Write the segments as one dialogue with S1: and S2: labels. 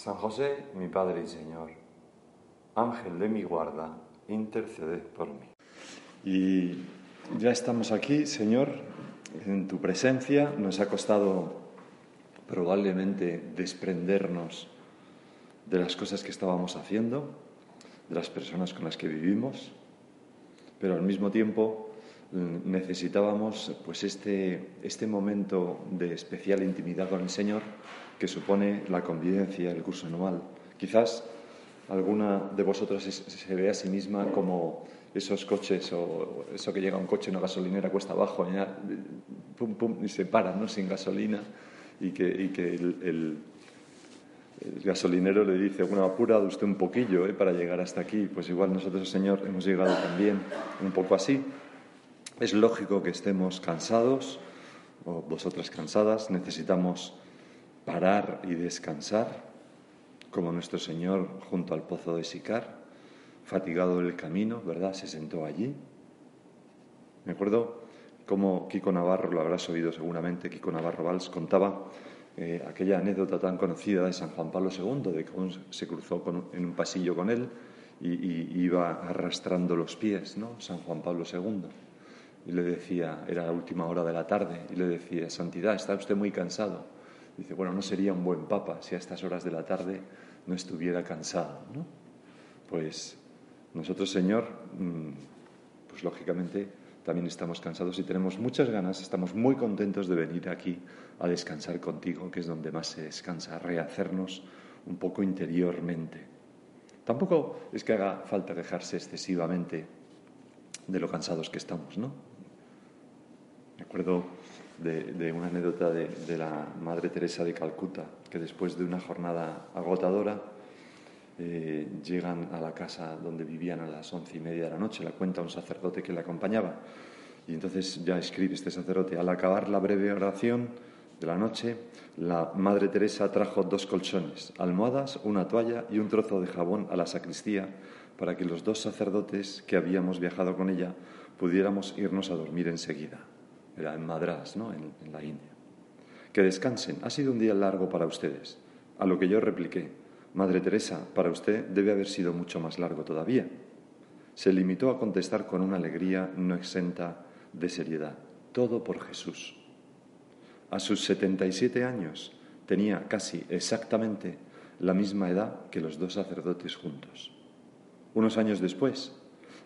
S1: San José, mi Padre y Señor, Ángel de mi guarda, interceded por mí. Y ya estamos aquí, Señor, en tu presencia. Nos ha costado probablemente desprendernos de las cosas que estábamos haciendo, de las personas con las que vivimos, pero al mismo tiempo mm, necesitábamos pues este, este momento de especial intimidad con el Señor que supone la convivencia, el curso anual. Quizás alguna de vosotros se ve a sí misma como esos coches o eso que llega un coche una gasolinera cuesta abajo y, pum, pum, y se para ¿no? sin gasolina y que, y que el, el, gasolinero le dice, bueno, apurado usted un poquillo ¿eh? para llegar hasta aquí. Pues igual nosotros, Señor, hemos llegado también un poco así. Es lógico que estemos cansados o vosotras cansadas, necesitamos parar y descansar, como nuestro Señor junto al pozo de Sicar, fatigado del camino, ¿verdad? Se sentó allí. Me acuerdo cómo Kiko Navarro, lo habrás oído seguramente, Kiko Navarro Valls contaba eh, aquella anécdota tan conocida de San Juan Pablo II, de cómo se cruzó en un pasillo con él y, y, iba arrastrando los pies, ¿no? San Juan Pablo II. Y le decía, era la última hora de la tarde, y le decía, Santidad, está usted muy cansado. Dice, bueno, no sería un buen papa si a estas horas de la tarde no estuviera cansado, ¿no? Pues nosotros, Señor, mm, pues lógicamente también estamos cansados y tenemos muchas ganas, estamos muy contentos de venir aquí a descansar contigo, que es donde más se descansa, a rehacernos un poco interiormente. Tampoco es que haga falta quejarse excesivamente de lo cansados que estamos, ¿no? Me acuerdo de, una anécdota de, la Madre Teresa de Calcuta, que después de una jornada agotadora eh, llegan a la casa donde vivían a las once y media de la noche, la cuenta un sacerdote que le acompañaba. Y entonces ya escribe este sacerdote, al acabar la breve oración de la noche, la Madre Teresa trajo dos colchones, almohadas, una toalla y un trozo de jabón a la sacristía para que los dos sacerdotes que habíamos viajado con ella pudiéramos irnos a dormir enseguida era en Madras, ¿no? en, la India. Que descansen, ha sido un día largo para ustedes. A lo que yo repliqué, Madre Teresa, para usted debe haber sido mucho más largo todavía. Se limitó a contestar con una alegría no exenta de seriedad. Todo por Jesús. A sus 77 años tenía casi exactamente la misma edad que los dos sacerdotes juntos. Unos años después,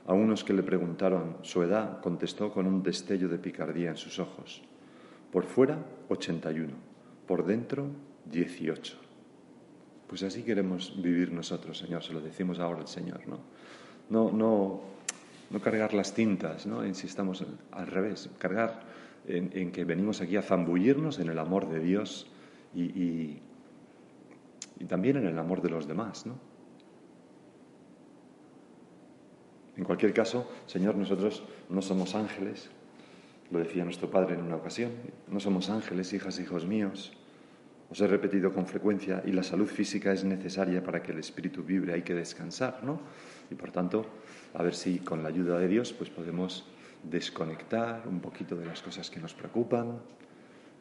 S1: a unos que le preguntaron su edad, contestó con un destello de picardía en sus ojos. Por fuera, 81. Por dentro, 18. Pues así queremos vivir nosotros, Señor, se lo decimos ahora al Señor, ¿no? No, no, no cargar las tintas, ¿no? Insistamos al revés, cargar en, que venimos aquí a zambullirnos en el amor de Dios y, y, y también en el amor de los demás, ¿no? En cualquier caso, Señor, nosotros no somos ángeles, lo decía nuestro Padre en una ocasión, no somos ángeles, hijas, hijos míos. Os he repetido con frecuencia, y la salud física es necesaria para que el espíritu vibre, hay que descansar, ¿no? Y por tanto, a ver si con la ayuda de Dios pues podemos desconectar un poquito de las cosas que nos preocupan,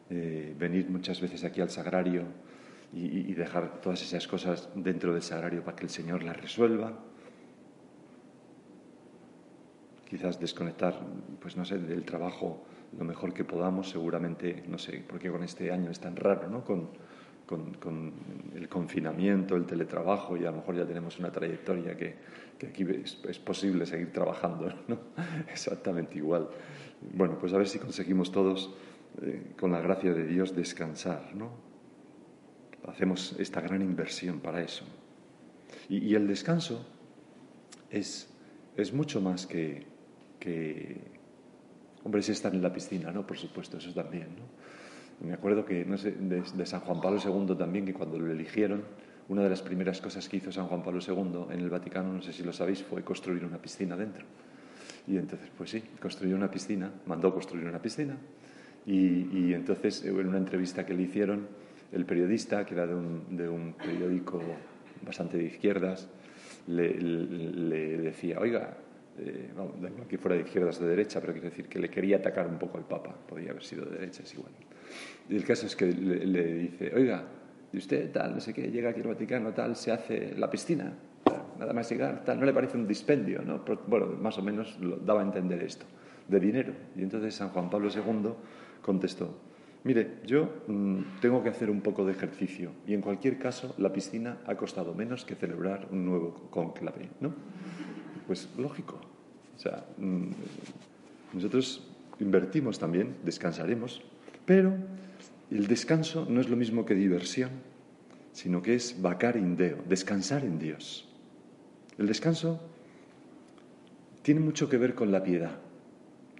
S1: eh, venir muchas veces aquí al sagrario y dejar todas esas cosas dentro del sagrario para que el Señor las resuelva quizás desconectar, pues no sé, del trabajo lo mejor que podamos, seguramente, no sé, porque con este año es tan raro, ¿no? Con, con, el confinamiento, el teletrabajo, y a lo mejor ya tenemos una trayectoria que, aquí es, posible seguir trabajando, ¿no? Exactamente igual. Bueno, pues a ver si conseguimos todos, eh, con la gracia de Dios, descansar, ¿no? Hacemos esta gran inversión para eso. Y, el descanso es, es mucho más que, que, hombre, es estar en la piscina, ¿no? Por supuesto, eso también, ¿no? Me acuerdo que, no sé, de, San Juan Pablo II también, que cuando lo eligieron, una de las primeras cosas que hizo San Juan Pablo II en el Vaticano, no sé si lo sabéis, fue construir una piscina dentro. Y entonces, pues sí, construyó una piscina, mandó construir una piscina. Y, entonces, en una entrevista que le hicieron, el periodista, que era de un, periódico bastante de izquierdas, le, decía, oiga, eh, que fuera de izquierdas de derecha, pero quiero decir que le quería atacar un poco al Papa, podía haber sido de derecha, es igual. Y el caso es que le, dice, oiga, y usted tal, no sé qué, llega aquí al Vaticano, tal, se hace la piscina, nada más llegar, tal, no le parece un dispendio, ¿no? bueno, más o menos lo daba a entender esto, de dinero. Y entonces San Juan Pablo II contestó, mire, yo mm, tengo que hacer un poco de ejercicio y en cualquier caso la piscina ha costado menos que celebrar un nuevo conclave, ¿no? Pues lógico. O sea, mm, nosotros invertimos también, descansaremos, pero el descanso no es lo mismo que diversión, sino que es vacar in Deo, descansar en Dios. El descanso tiene mucho que ver con la piedad,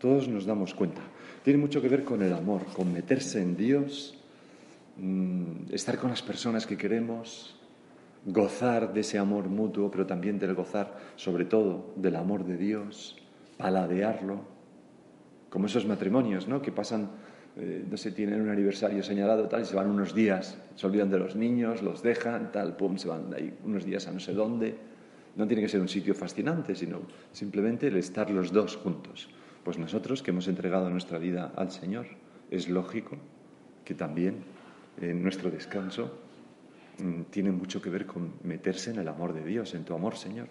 S1: todos nos damos cuenta. Tiene mucho que ver con el amor, con meterse en Dios, mm, estar con las personas que queremos, gozar de ese amor mutuo, pero también del gozar, sobre todo, del amor de Dios, paladearlo, como esos matrimonios, ¿no? Que pasan eh, no sé, tienen un aniversario señalado, tal, y se van unos días, se olvidan de los niños, los dejan, tal, pum, se van ahí unos días a no sé dónde. No tiene que ser un sitio fascinante, sino simplemente el estar los dos juntos. Pues nosotros que hemos entregado nuestra vida al Señor, es lógico que también en nuestro descanso tiene mucho que ver con meterse en el amor de Dios, en tu amor, Señor.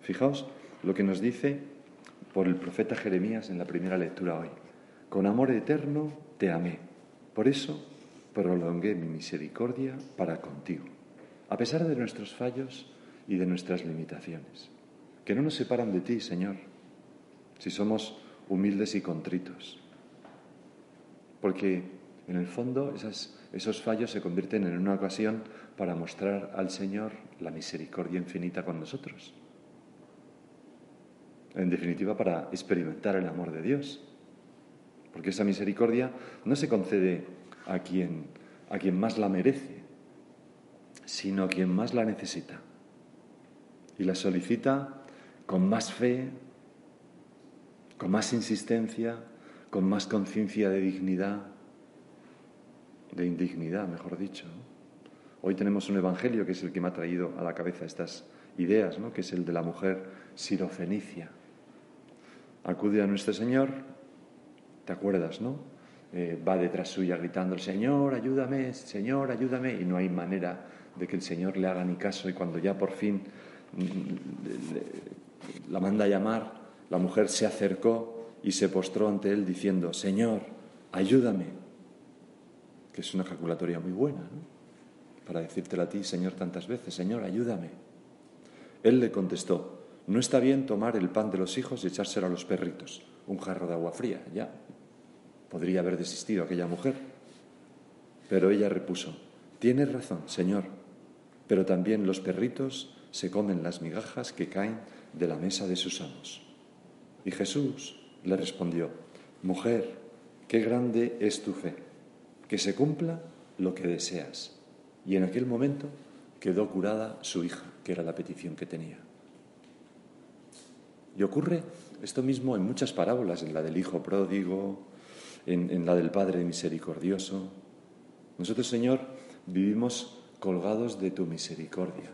S1: Fijaos lo que nos dice por el profeta Jeremías en la primera lectura hoy. Con amor eterno te amé. Por eso prolongué mi misericordia para contigo, a pesar de nuestros fallos y de nuestras limitaciones, que no nos separan de ti, Señor, si somos humildes y contritos. Porque en el fondo esos fallos se convierten en una ocasión para mostrar al Señor la misericordia infinita con nosotros. En definitiva, para experimentar el amor de Dios porque esa misericordia no se concede a quien, a quien más la merece, sino a quien más la necesita. Y la solicita con más fe, con más insistencia, con más conciencia de dignidad, de indignidad, mejor dicho. Hoy tenemos un evangelio que es el que me ha traído a la cabeza estas ideas, ¿no? que es el de la mujer sirofenicia. Acude a nuestro Señor ¿Te acuerdas, no? Eh, va detrás suya gritando, Señor, ayúdame, Señor, ayúdame, y no hay manera de que el Señor le haga ni caso y cuando ya por fin mm, la manda a llamar, la mujer se acercó y se postró ante él diciendo, Señor, ayúdame, que es una ejaculatoria muy buena, ¿no? Para decírtelo a ti, Señor, tantas veces, Señor, ayúdame. Él le contestó, no está bien tomar el pan de los hijos y echárselo a los perritos, un jarro de agua fría, ya, Podría haber desistido aquella mujer. Pero ella repuso, Tienes razón, Señor, pero también los perritos se comen las migajas que caen de la mesa de sus amos. Y Jesús le respondió, Mujer, qué grande es tu fe, que se cumpla lo que deseas. Y en aquel momento quedó curada su hija, que era la petición que tenía. Y ocurre esto mismo en muchas parábolas, en la del hijo pródigo, en, la del Padre misericordioso. Nosotros, Señor, vivimos colgados de tu misericordia.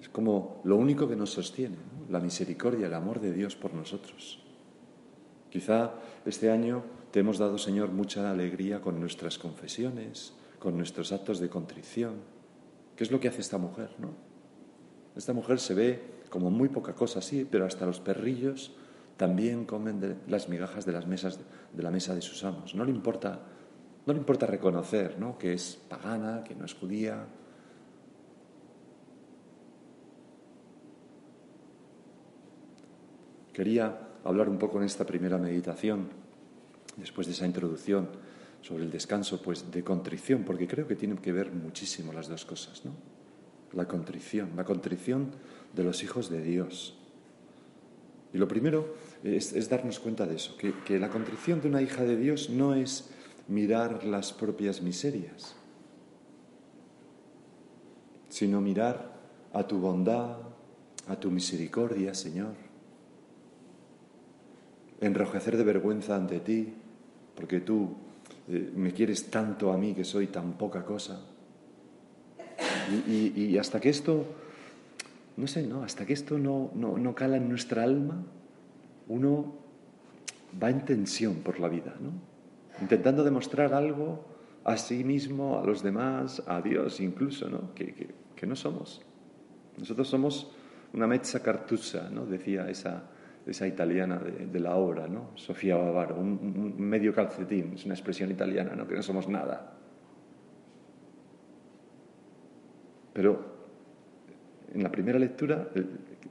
S1: Es como lo único que nos sostiene, la misericordia, el amor de Dios por nosotros. Quizá este año te hemos dado, Señor, mucha alegría con nuestras confesiones, con nuestros actos de contrición. ¿Qué es lo que hace esta mujer, no? Esta mujer se ve como muy poca cosa, sí, pero hasta los perrillos también comen las migajas de las mesas de la mesa de sus amos. No le importa, no le importa reconocer ¿no? que es pagana, que no es judía. Quería hablar un poco en esta primera meditación, después de esa introducción sobre el descanso, pues de contrición, porque creo que tienen que ver muchísimo las dos cosas, ¿no? La contrición, la contrición de los hijos de Dios. Y lo primero es, darnos cuenta de eso, que, que la contrición de una hija de Dios no es mirar las propias miserias, sino mirar a tu bondad, a tu misericordia, Señor. Enrojecer de vergüenza ante ti, porque tú eh, me quieres tanto a mí que soy tan poca cosa. Y, hasta que esto, no sé, ¿no? Hasta que esto no, no, cala en nuestra alma, uno va en tensión por la vida, ¿no? Intentando demostrar algo a sí mismo, a los demás, a Dios incluso, ¿no? Que, que no somos. Nosotros somos una mezza cartusa, ¿no? Decía esa, esa italiana de, la obra, ¿no? Sofía Bavaro, un, medio calcetín, es una expresión italiana, ¿no? Que no somos nada. Pero en la primera lectura eh,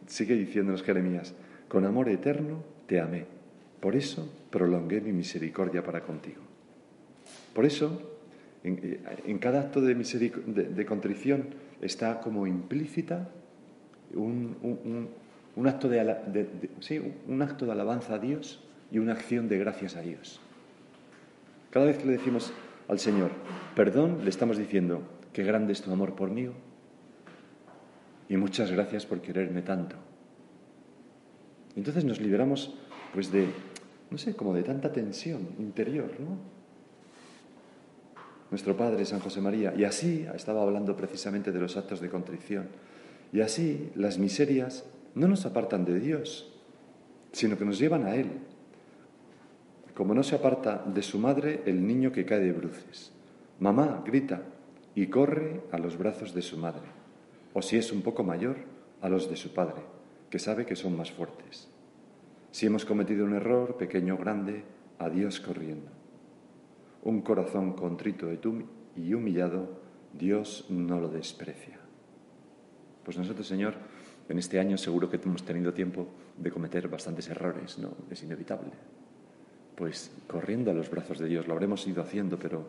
S1: sigue diciéndonos Jeremías, con amor eterno te amé, por eso prolongué mi misericordia para contigo. Por eso, en, eh, cada acto de, de, contrición está como implícita un acto de, un acto de alabanza a Dios y una acción de gracias a Dios. Cada vez que le decimos al Señor, perdón, le estamos diciendo, qué grande es tu amor por mí y muchas gracias por quererme tanto. Entonces nos liberamos pues de, no sé, como de tanta tensión interior, ¿no? Nuestro Padre San José María, y así estaba hablando precisamente de los actos de contrición, y así las miserias no nos apartan de Dios, sino que nos llevan a Él. Como no se aparta de su madre el niño que cae de bruces. Mamá grita y corre a los brazos de su madre, o si es un poco mayor, a los de su padre, que sabe que son más fuertes. Si hemos cometido un error, pequeño o grande, a Dios corriendo. Un corazón contrito y humillado, Dios no lo desprecia. Pues nosotros, Señor, en este año seguro que hemos tenido tiempo de cometer bastantes errores, ¿no? Es inevitable. Pues corriendo a los brazos de Dios, lo habremos ido haciendo, pero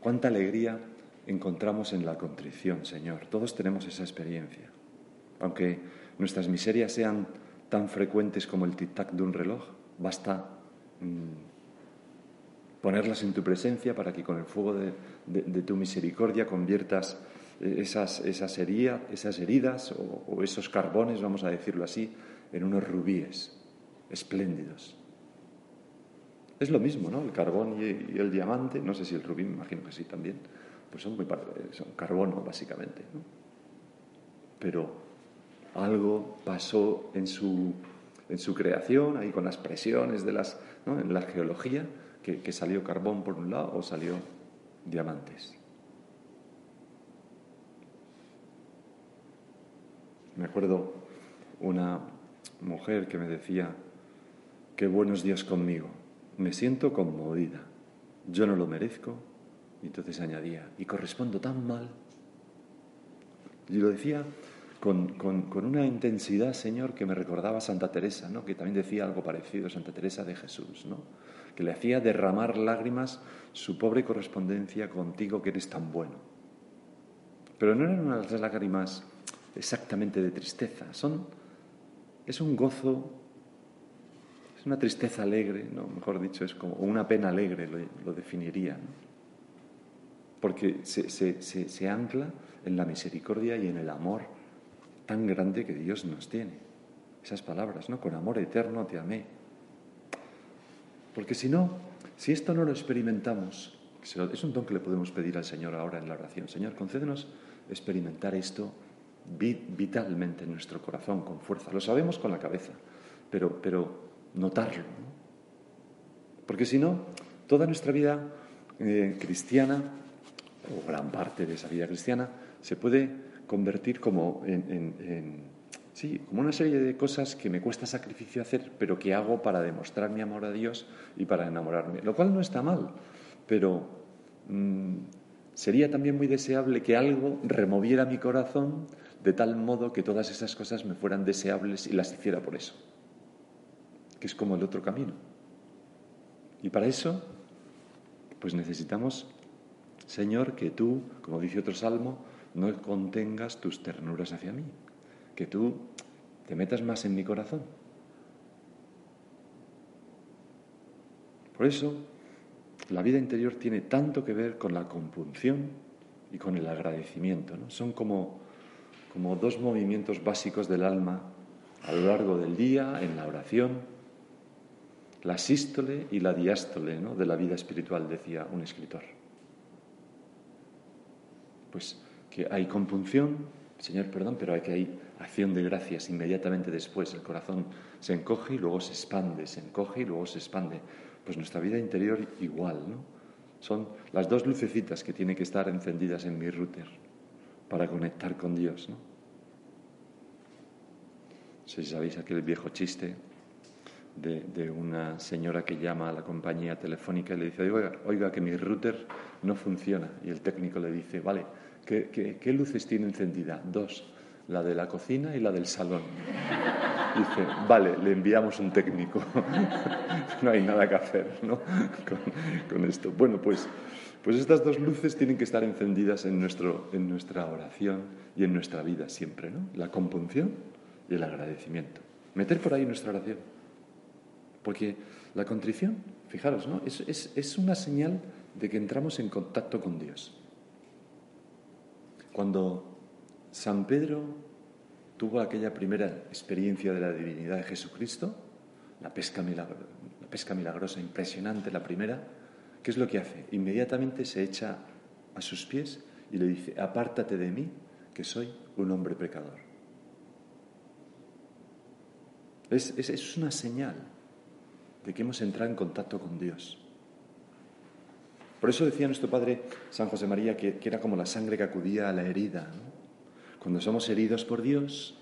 S1: cuánta alegría encontramos en la contrición, Señor. Todos tenemos esa experiencia. Aunque nuestras miserias sean tan frecuentes como el tic-tac de un reloj, basta mm, ponerlas en tu presencia para que con el fuego de tu misericordia conviertas esas, esas, esas heridas o, esos carbones, vamos a decirlo así, en unos rubíes espléndidos. Es lo mismo, ¿no? El carbón y, el diamante, no sé si el rubí, me imagino que sí también, pues son, muy, carbono básicamente, ¿no? Pero algo pasó en su, en su creación, ahí con las presiones de las, en la geología, que salió carbón por un lado o salió diamantes. Me acuerdo una mujer que me decía, qué buenos días conmigo, me siento conmovida, yo no lo merezco, y entonces añadía, y correspondo tan mal. Y lo decía con, una intensidad, Señor, que me recordaba a Santa Teresa, ¿no? que también decía algo parecido, Santa Teresa de Jesús, ¿no? que le hacía derramar lágrimas su pobre correspondencia contigo que eres tan bueno. Pero no eran unas lágrimas exactamente de tristeza, son, es un gozo, es una tristeza alegre, ¿no? mejor dicho, es como una pena alegre, lo, definiría, porque se, se ancla en la misericordia y en el amor tan grande que Dios nos tiene. Esas palabras, ¿no? Con amor eterno te amé. Porque si no, si esto no lo experimentamos, es un don que le podemos pedir al Señor ahora en la oración. Señor, concédenos experimentar esto vitalmente en nuestro corazón, con fuerza. Lo sabemos con la cabeza, pero, pero notarlo. Porque si no, toda nuestra vida eh, cristiana, o gran parte de esa vida cristiana, se puede convertir como en, Sí, como una serie de cosas que me cuesta sacrificio hacer, pero que hago para demostrar mi amor a Dios y para enamorarme. Lo cual no está mal, pero mm, sería también muy deseable que algo removiera mi corazón de tal modo que todas esas cosas me fueran deseables y las hiciera por eso, que es como el otro camino. Y para eso, pues necesitamos, Señor, que tú, como dice otro salmo, no contengas tus ternuras hacia mí, que tú te metas más en mi corazón. Por eso, la vida interior tiene tanto que ver con la compunción y con el agradecimiento. ¿no? Son como, como dos movimientos básicos del alma a lo largo del día, en la oración, la sístole y la diástole ¿no? de la vida espiritual, decía un escritor. Pues que hay compunción, Señor, perdón, pero hay que hay acción de gracias inmediatamente después. El corazón se encoge y luego se expande, se encoge y luego se expande. Pues nuestra vida interior igual, ¿no? Son las dos lucecitas que tienen que estar encendidas en mi router para conectar con Dios, ¿no? Sé si sabéis aquel viejo chiste de, de, una señora que llama a la compañía telefónica y le dice, oiga, oiga, que mi router no funciona. Y el técnico le dice, vale, ¿Qué, luces tiene encendida? Dos, la de la cocina y la del salón. Dice, vale, le enviamos un técnico. no hay nada que hacer ¿no? con, esto. Bueno, pues, pues estas dos luces tienen que estar encendidas en, nuestro, en nuestra oración y en nuestra vida siempre, ¿no? La compunción y el agradecimiento. Meter por ahí nuestra oración. Porque la contrición, fijaros, ¿no? es, es, es una señal de que entramos en contacto con Dios. Cuando San Pedro tuvo aquella primera experiencia de la divinidad de Jesucristo, la la pesca milagrosa impresionante, la primera, ¿qué es lo que hace? Inmediatamente se echa a sus pies y le dice, apártate de mí, que soy un hombre pecador. Es, es, una señal de que hemos entrado en contacto con Dios. Por eso decía nuestro Padre San José María que, era como la sangre que acudía a la herida. Cuando somos heridos por Dios,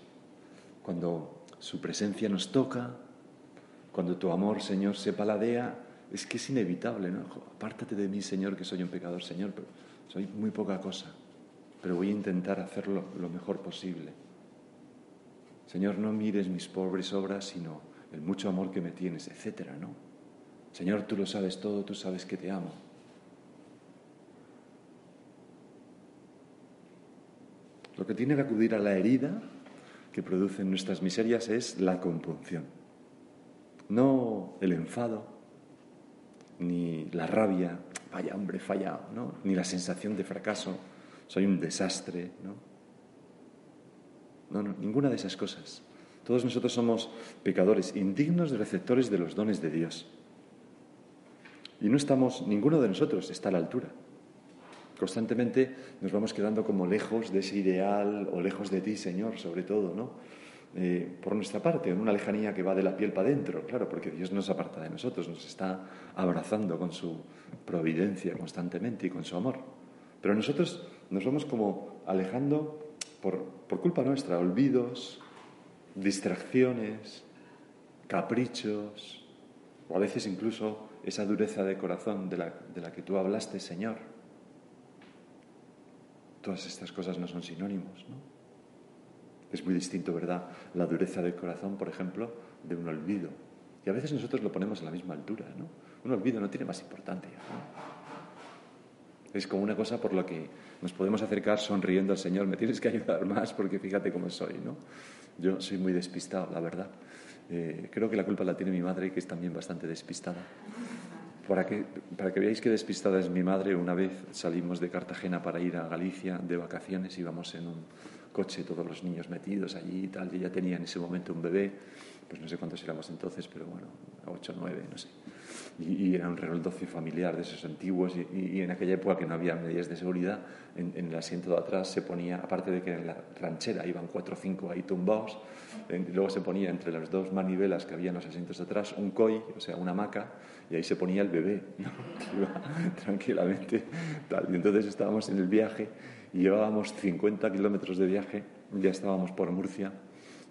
S1: cuando su presencia nos toca, cuando tu amor, Señor, se paladea, es que es inevitable, ¿no? Apártate de mí, Señor, que soy un pecador, Señor, pero soy muy poca cosa, pero voy a intentar hacerlo lo mejor posible. Señor, no mires mis pobres obras, sino el mucho amor que me tienes, etcétera, ¿no? Señor, tú lo sabes todo, tú sabes que te amo. Lo que tiene que acudir a la herida que producen nuestras miserias es la compunción. No el enfado, ni la rabia, vaya hombre fallado, ¿no? ni la sensación de fracaso, soy un desastre. ¿no? No, no, ninguna de esas cosas. Todos nosotros somos pecadores, indignos de receptores de los dones de Dios. Y no estamos, ninguno de nosotros está a la altura. Constantemente nos vamos quedando como lejos de ese ideal o lejos de ti, Señor, sobre todo, ¿no? Eh, por nuestra parte, en una lejanía que va de la piel para adentro, claro, porque Dios no se aparta de nosotros, nos está abrazando con su providencia constantemente y con su amor. Pero nosotros nos vamos como alejando por, por culpa nuestra, olvidos, distracciones, caprichos, o a veces incluso esa dureza de corazón de la, de la que tú hablaste, Señor Todas estas cosas no son sinónimos, ¿no? Es muy distinto, ¿verdad? La dureza del corazón, por ejemplo, de un olvido. Y a veces nosotros lo ponemos a la misma altura, ¿no? Un olvido no tiene más importancia. Es como una cosa por la que nos podemos acercar sonriendo al Señor. Me tienes que ayudar más porque fíjate cómo soy, ¿no? Yo soy muy despistado, la verdad. Eh, creo que la culpa la tiene mi madre, que es también bastante despistada. Para que, para que veáis qué despistada es mi madre, una vez salimos de Cartagena para ir a Galicia de vacaciones, íbamos en un coche, todos los niños metidos allí y tal, y ella tenía en ese momento un bebé, pues no sé cuántos éramos entonces, pero bueno, ocho, nueve, no sé. Y, era un Renault 12 familiar de esos antiguos, y, en aquella época que no había medidas de seguridad, en, el asiento de atrás se ponía, aparte de que en la ranchera iban cuatro o cinco ahí tumbados, luego se ponía entre las dos manivelas que había en los asientos de atrás un COI, o sea, una hamaca, y ahí se ponía el bebé, ¿no? tranquilamente. Tal. Y entonces estábamos en el viaje llevábamos 50 kilómetros de viaje, ya estábamos por Murcia,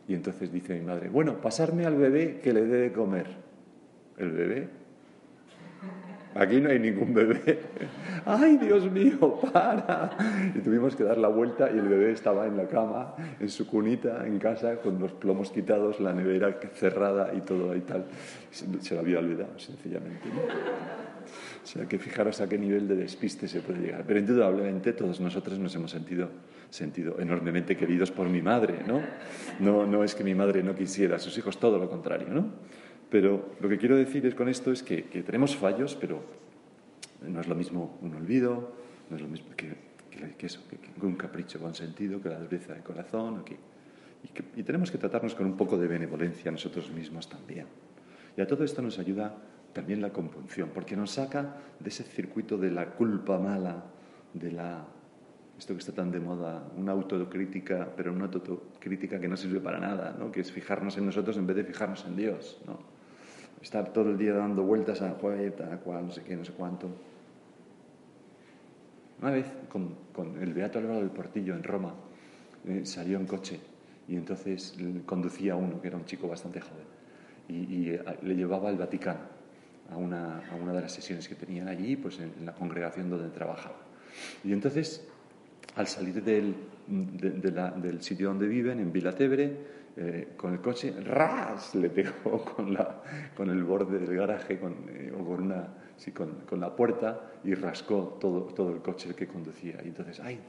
S1: Y entonces dice mi madre, bueno, pasarme al bebé que le dé de comer. ¿El bebé? Aquí no hay ningún bebé. ¡Ay, Dios mío, para! Y tuvimos que dar la vuelta y el bebé estaba en la cama, en su cunita, en casa, con los plomos quitados, la nevera cerrada y todo y tal. Se, lo había olvidado, sencillamente. O sea, que fijaros a qué nivel de despiste se puede llegar. Pero indudablemente todos nosotros nos hemos sentido, sentido enormemente queridos por mi madre, ¿no? ¿no? No es que mi madre no quisiera a sus hijos, todo lo contrario, ¿no? Pero lo que quiero decir es con esto es que, tenemos fallos, pero no es lo mismo un olvido, no es lo mismo que, eso, que, un capricho con sentido, que la dureza de corazón. y, y tenemos que tratarnos con un poco de benevolencia nosotros mismos también. Y a todo esto nos ayuda también la compunción, porque nos saca de ese circuito de la culpa mala, de la esto que está tan de moda, una autocrítica, pero una autocrítica que no sirve para nada, ¿no? que es fijarnos en nosotros en vez de fijarnos en Dios. ¿no? Estar todo el día dando vueltas a cual, a cual, no sé qué, no sé cuánto. Una vez con, con el Beato Álvaro del Portillo en Roma, eh, salió en coche y entonces conducía a uno que era un chico bastante joven y, eh, le llevaba al Vaticano a una, a una, de las sesiones que tenían allí, pues en, la congregación donde trabajaba. Y entonces, al salir del, del sitio donde viven, en Vilatebre, eh, con el coche, ¡ras! le pegó con, la, con el borde del garaje con, eh, o con, una, sí, con, con, la puerta y rascó todo, todo el coche que conducía. Y entonces, ¡ay!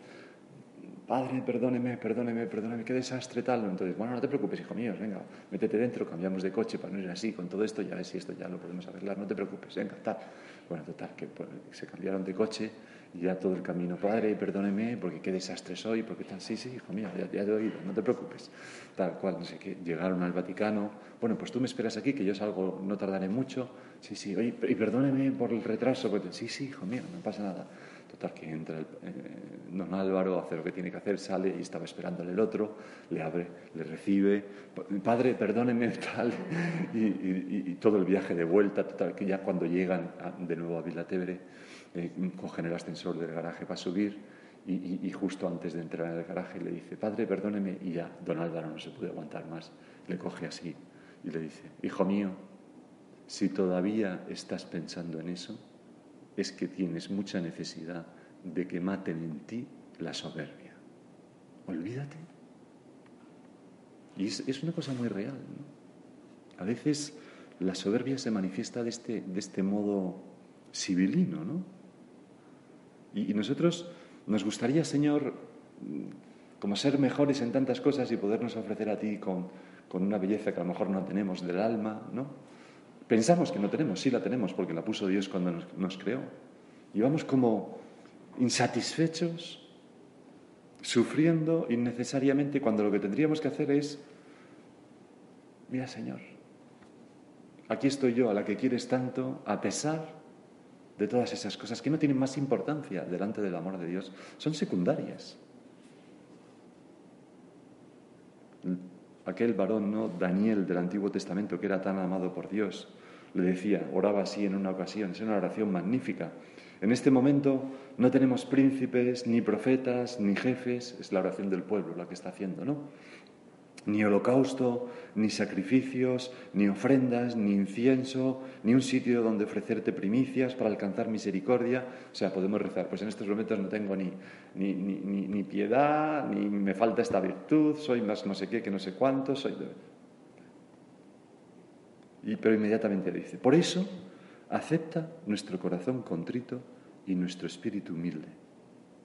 S1: Padre, perdóneme, perdóneme, perdóneme, qué desastre tal. Entonces, bueno, no te preocupes, hijo mío, venga, métete dentro, cambiamos de coche para no ir así con todo esto, ya ves si esto ya lo podemos arreglar, no te preocupes, venga, tal. Bueno, total, que pues, se cambiaron de coche ya todo el camino, padre, perdóneme, porque qué desastre soy, porque tal, sí, sí, hijo mío, ya, ya, te he oído, no te preocupes. Tal cual, no sé qué, llegaron al Vaticano, bueno, pues tú me esperas aquí, que yo salgo, no tardaré mucho, sí, sí, oye, y perdóneme por el retraso, porque, sí, sí, hijo mío, no pasa nada. Total, que entra eh, don Álvaro, hace lo que tiene que hacer, sale y estaba esperándole el otro, le abre, le recibe, padre, perdóneme, tal, y, todo el viaje de vuelta, total, que ya cuando llegan de nuevo a Vilatebre, eh, cogen el ascensor del garaje para subir y, justo antes de entrar en el garaje le dice, padre, perdóneme, y ya don Álvaro no se puede aguantar más, le coge así y le dice, hijo mío, si todavía estás pensando en eso, es que tienes mucha necesidad de que maten en ti la soberbia. Olvídate. Y es, una cosa muy real. A veces la soberbia se manifiesta de este, de este modo civilino, ¿no? Y, nosotros nos gustaría, Señor, como ser mejores en tantas cosas y podernos ofrecer a ti con, con una belleza que a lo mejor no tenemos del alma, ¿no? Pensamos que no tenemos, sí la tenemos porque la puso Dios cuando nos, nos creó. Y vamos como insatisfechos, sufriendo innecesariamente cuando lo que tendríamos que hacer es, mira Señor, aquí estoy yo a la que quieres tanto, a pesar de todas esas cosas que no tienen más importancia delante del amor de Dios, son secundarias. Aquel varón, ¿no? Daniel del Antiguo Testamento, que era tan amado por Dios, le decía, oraba así en una ocasión, es una oración magnífica. En este momento no tenemos príncipes, ni profetas, ni jefes, es la oración del pueblo la que está haciendo, ¿no? Ni holocausto, ni sacrificios, ni ofrendas, ni incienso, ni un sitio donde ofrecerte primicias para alcanzar misericordia. O sea, podemos rezar, pues en estos momentos no tengo ni, ni, ni, ni piedad, ni me falta esta virtud, soy más no sé qué que no sé cuánto, soy... Y, pero inmediatamente dice, por eso acepta nuestro corazón contrito y nuestro espíritu humilde,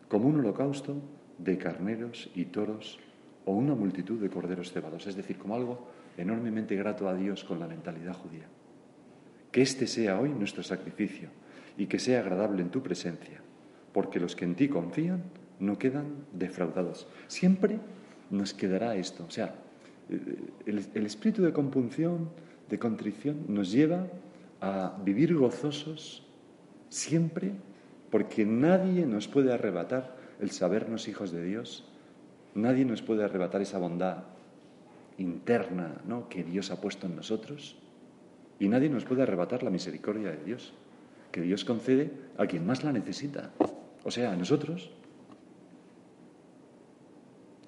S1: como un holocausto de carneros y toros o una multitud de corderos cebados, es decir, como algo enormemente grato a Dios con la mentalidad judía. Que este sea hoy nuestro sacrificio y que sea agradable en tu presencia, porque los que en ti confían no quedan defraudados. Siempre nos quedará esto, o sea, el, el espíritu de compunción, de contrición, nos lleva a vivir gozosos siempre, porque nadie nos puede arrebatar el sabernos hijos de Dios Nadie nos puede arrebatar esa bondad interna ¿no? que Dios ha puesto en nosotros y nadie nos puede arrebatar la misericordia de Dios, que Dios concede a quien más la necesita, o sea, a nosotros.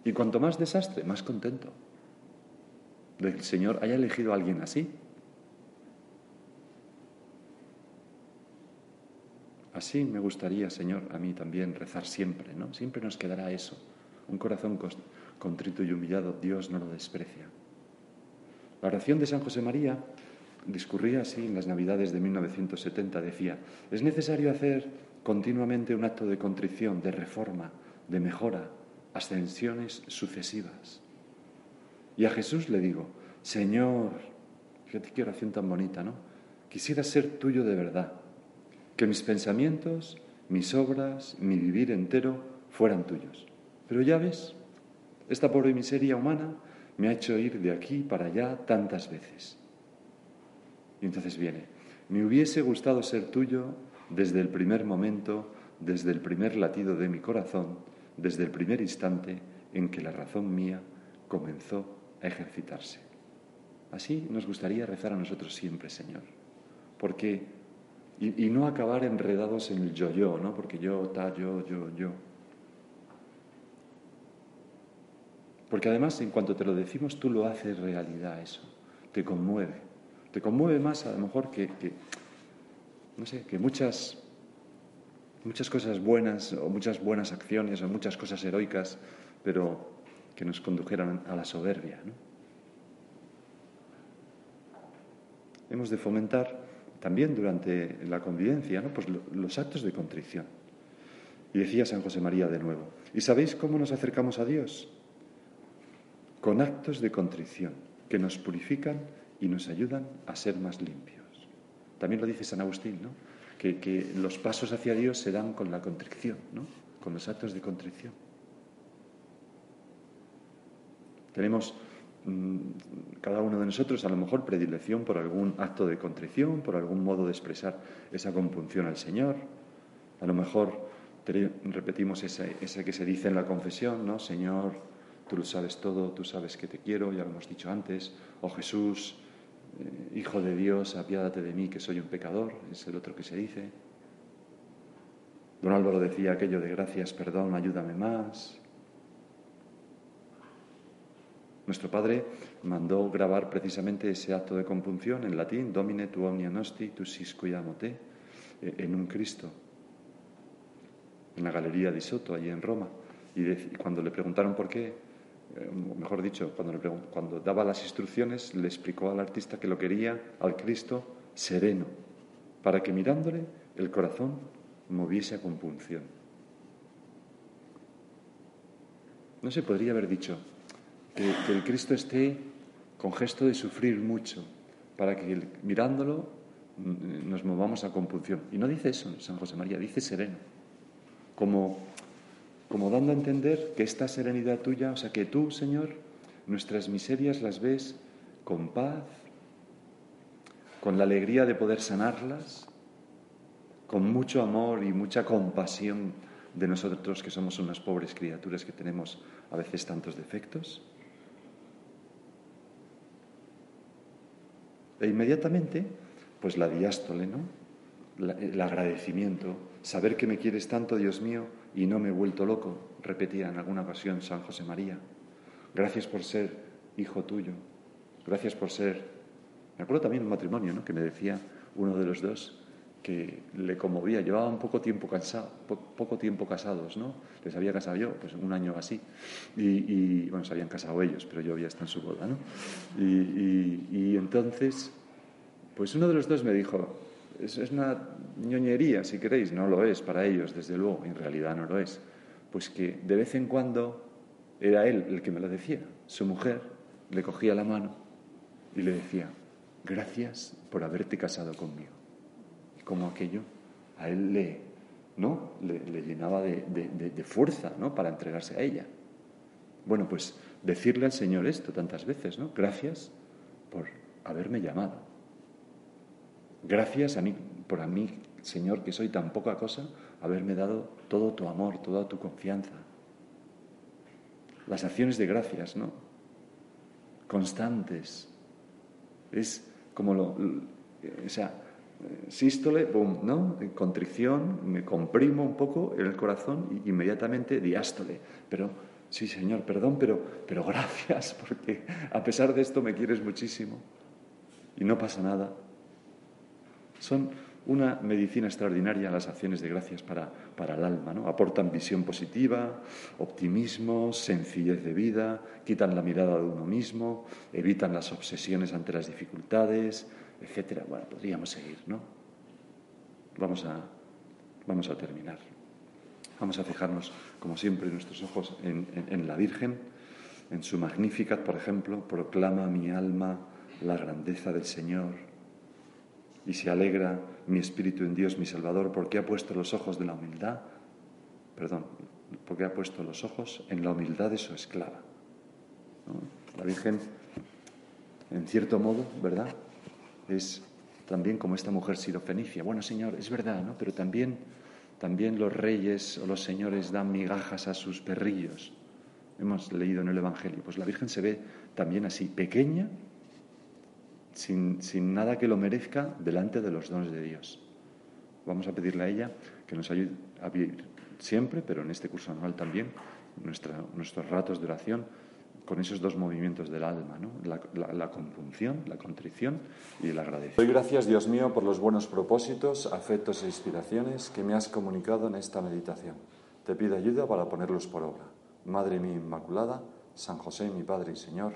S1: Y cuanto más desastre, más contento. del Señor haya elegido a alguien así. Así me gustaría, Señor, a mí también rezar siempre, ¿no? Siempre nos quedará eso. Un corazón contrito y humillado, Dios no lo desprecia. La oración de San José María discurría así en las Navidades de 1970. Decía, es necesario hacer continuamente un acto de contrición, de reforma, de mejora, ascensiones sucesivas. Y a Jesús le digo, Señor, fíjate qué oración tan bonita, ¿no? Quisiera ser tuyo de verdad que mis pensamientos, mis obras, mi vivir entero fueran tuyos. Pero ya ves, esta pobre miseria humana me ha hecho ir de aquí para allá tantas veces. Y entonces viene, me hubiese gustado ser tuyo desde el primer momento, desde el primer latido de mi corazón, desde el primer instante en que la razón mía comenzó a ejercitarse. Así nos gustaría rezar a nosotros siempre, Señor, porque y, no acabar enredados en el yo-yo, ¿no? Porque yo, tal, yo, yo, yo. Porque además, en cuanto te lo decimos, tú lo haces realidad eso. Te conmueve. Te conmueve más a lo mejor que, no sé, que muchas, muchas cosas buenas o muchas buenas acciones o muchas cosas heroicas, pero que nos condujeran a la soberbia. Hemos de fomentar también durante la convivencia, ¿no? pues los actos de contrición. Y decía San José María de nuevo, ¿y sabéis cómo nos acercamos a Dios? Con actos de contrición que nos purifican y nos ayudan a ser más limpios. También lo dice San Agustín, ¿no? que, que los pasos hacia Dios se dan con la contrición, ¿no? con los actos de contrición. Tenemos Mm, cada uno de nosotros a lo mejor predilección por algún acto de contrición, por algún modo de expresar esa compunción al Señor. A lo mejor repetimos ese, que se dice en la confesión, ¿no? Señor, tú lo sabes todo, tú sabes que te quiero, ya lo hemos dicho antes. O Jesús, eh, Hijo de Dios, apiádate de mí que soy un pecador, es el otro que se dice. Don Álvaro decía aquello de gracias, perdón, ayúdame más. Nuestro Padre mandó grabar precisamente ese acto de compunción en latín, Domine tu omnia nosti, tu te, eh, en un Cristo, en la Galería di Soto, allí en Roma. Y, cuando le preguntaron por qué, mejor dicho, cuando, cuando daba las instrucciones, le explicó al artista que lo quería al Cristo sereno, para que mirándole el corazón moviese a compunción. No se podría haber dicho, que, el Cristo esté con gesto de sufrir mucho, para que mirándolo mm, nos movamos a compunción. Y no dice eso San José María, dice sereno, como, como dando a entender que esta serenidad tuya, o sea, que tú, Señor, nuestras miserias las ves con paz, con la alegría de poder sanarlas, con mucho amor y mucha compasión de nosotros que somos unas pobres criaturas que tenemos a veces tantos defectos. E inmediatamente, pues la diástole, ¿no? El agradecimiento, saber que me quieres tanto, Dios mío, y no me he vuelto loco, repetía en alguna ocasión San José María. Gracias por ser hijo tuyo, gracias por ser... Me acuerdo también un matrimonio, ¿no? Que me decía uno de los dos, que le conmovía. Llevaban poco tiempo, cansado, poco tiempo casados, ¿no? Les había casado yo, pues un año así. Y, bueno, se habían casado ellos, pero yo había estado en su boda, ¿no? Y, entonces, pues uno de los dos me dijo, es, es una ñoñería, si queréis, no lo es para ellos, desde luego, en realidad no lo es. Pues que de vez en cuando era él el que me lo decía. Su mujer le cogía la mano y le decía, gracias por haberte casado conmigo como aquello a él le, ¿no? le, llenaba de, fuerza ¿no? para entregarse a ella. Bueno, pues decirle al Señor esto tantas veces, ¿no? Gracias por haberme llamado. Gracias a mí, por a mí, Señor, que soy tan poca cosa, haberme dado todo tu amor, toda tu confianza. Las acciones de gracias, ¿no? Constantes. Es como lo, o sea, sístole, boom, ¿no? Contrición, me comprimo un poco en el corazón y inmediatamente diástole. Pero Sí, Señor, perdón, pero, pero gracias, porque a pesar de esto me quieres muchísimo y no pasa nada. Son una medicina extraordinaria las acciones de gracias para, para el alma. ¿no? Aportan visión positiva, optimismo, sencillez de vida, quitan la mirada de uno mismo, evitan las obsesiones ante las dificultades, etc. Bueno, podríamos seguir, ¿no? Vamos a, vamos a terminar. Vamos a fijarnos, como siempre, nuestros ojos en, en la Virgen, en su Magnificat, por ejemplo, proclama mi alma la grandeza del Señor y se alegra mi espíritu en Dios, mi Salvador, porque ha puesto los ojos de la humildad, perdón, porque ha puesto los ojos en la humildad de su esclava. La Virgen, en cierto modo, ¿verdad? Es también como esta mujer sirofenicia. Bueno, Señor, es verdad, ¿no? Pero también, también los reyes o los señores dan migajas a sus perrillos. Hemos leído en el Evangelio. Pues la Virgen se ve también así, pequeña, sin, nada que lo merezca delante de los dones de Dios. Vamos a pedirle a ella que nos ayude a vivir siempre, pero en este curso anual también, nuestros ratos de oración con esos dos movimientos del alma, la, compunción, la contrición y el agradecimiento. Doy gracias, Dios mío, por los buenos propósitos, afectos e inspiraciones que me has comunicado en esta meditación. Te pido ayuda para ponerlos por obra. Madre mía Inmaculada, San José, mi Padre y Señor,